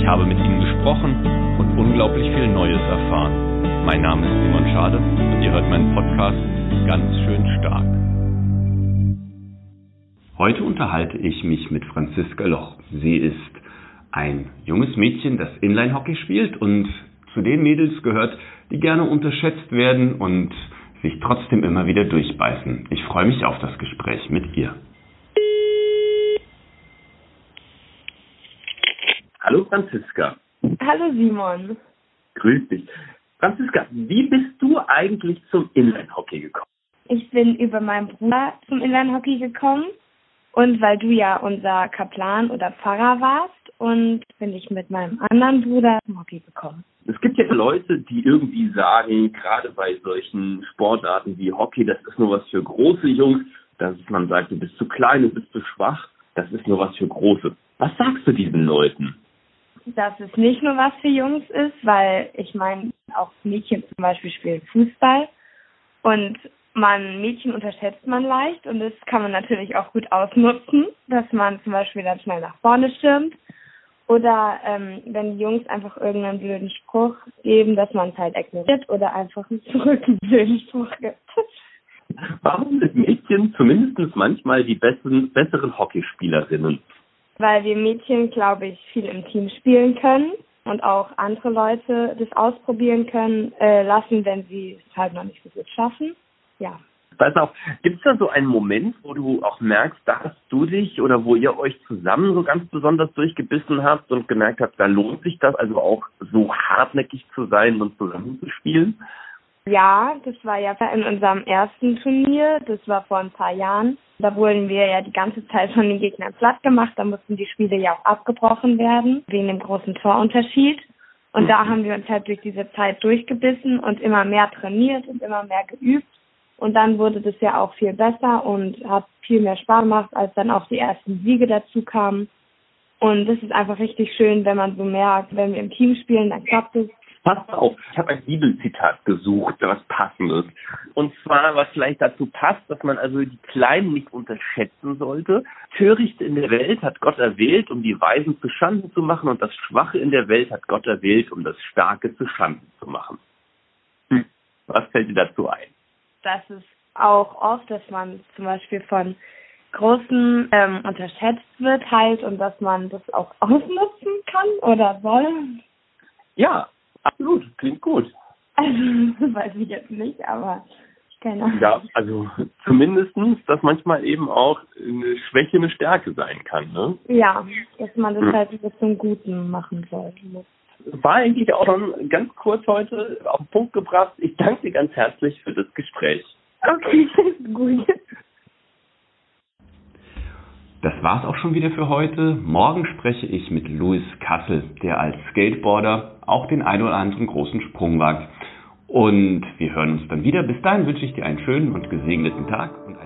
Ich habe mit ihnen gesprochen und unglaublich viel Neues erfahren. Mein Name ist Simon Schade und ihr hört meinen Podcast ganz schön stark. Heute unterhalte ich mich mit Franziska Loch. Sie ist ein junges Mädchen, das Inline-Hockey spielt und zu den Mädels gehört, die gerne unterschätzt werden und sich trotzdem immer wieder durchbeißen. Ich freue mich auf das Gespräch mit ihr. Hallo Franziska. Hallo Simon. Grüß dich. Franziska, wie bist du eigentlich zum Inline-Hockey gekommen? Ich bin über meinen Bruder zum Inline-Hockey gekommen und weil du ja unser Kaplan oder Pfarrer warst und bin ich mit meinem anderen Bruder zum Hockey gekommen. Es gibt ja Leute, die irgendwie sagen, gerade bei solchen Sportarten wie Hockey, das ist nur was für große Jungs, dass man sagt, du bist zu klein, du bist zu schwach, das ist nur was für große. Was sagst du diesen Leuten? Dass es nicht nur was für Jungs ist, weil ich meine, auch Mädchen zum Beispiel spielen Fußball und man Mädchen unterschätzt man leicht und das kann man natürlich auch gut ausnutzen, dass man zum Beispiel dann schnell nach vorne stürmt oder ähm, wenn die Jungs einfach irgendeinen blöden Spruch geben, dass man es halt ignoriert oder einfach zurück einen blöden Spruch gibt. Warum sind Mädchen zumindest manchmal die besten, besseren Hockeyspielerinnen? Weil wir Mädchen, glaube ich, viel im Team spielen können und auch andere Leute das ausprobieren können äh, lassen, wenn sie es halt noch nicht so gut schaffen. Ja. Pass auf, gibt es da so einen Moment, wo du auch merkst, da hast du dich oder wo ihr euch zusammen so ganz besonders durchgebissen habt und gemerkt habt, da lohnt sich das, also auch so hartnäckig zu sein und zusammenzuspielen? Ja, das war ja in unserem ersten Turnier, das war vor ein paar Jahren. Da wurden wir ja die ganze Zeit von den Gegnern platt gemacht, da mussten die Spiele ja auch abgebrochen werden, wegen dem großen Torunterschied. Und da haben wir uns halt durch diese Zeit durchgebissen und immer mehr trainiert und immer mehr geübt. Und dann wurde das ja auch viel besser und hat viel mehr Spaß gemacht, als dann auch die ersten Siege dazu kamen. Und das ist einfach richtig schön, wenn man so merkt, wenn wir im Team spielen, dann klappt es. Pass auf, ich habe ein Bibelzitat gesucht, was passendes. Und zwar, was vielleicht dazu passt, dass man also die Kleinen nicht unterschätzen sollte. Törichte in der Welt hat Gott erwählt, um die Weisen zu Schanden zu machen, und das Schwache in der Welt hat Gott erwählt, um das Starke zu Schanden zu machen. Hm. Was fällt dir dazu ein? dass es auch oft, dass man zum Beispiel von Großen ähm, unterschätzt wird halt und dass man das auch ausnutzen kann oder soll. Ja, absolut. Klingt gut. Also, weiß ich jetzt nicht, aber keine Ahnung. Ja, also zumindestens, dass manchmal eben auch eine Schwäche eine Stärke sein kann, ne? Ja, dass man das hm. halt wieder zum Guten machen soll war eigentlich auch schon ganz kurz heute auf den Punkt gebracht. Ich danke dir ganz herzlich für das Gespräch. Okay, gut. Das war's auch schon wieder für heute. Morgen spreche ich mit Louis Kassel, der als Skateboarder auch den ein oder anderen großen Sprung wagt. Und wir hören uns dann wieder. Bis dahin wünsche ich dir einen schönen und gesegneten Tag und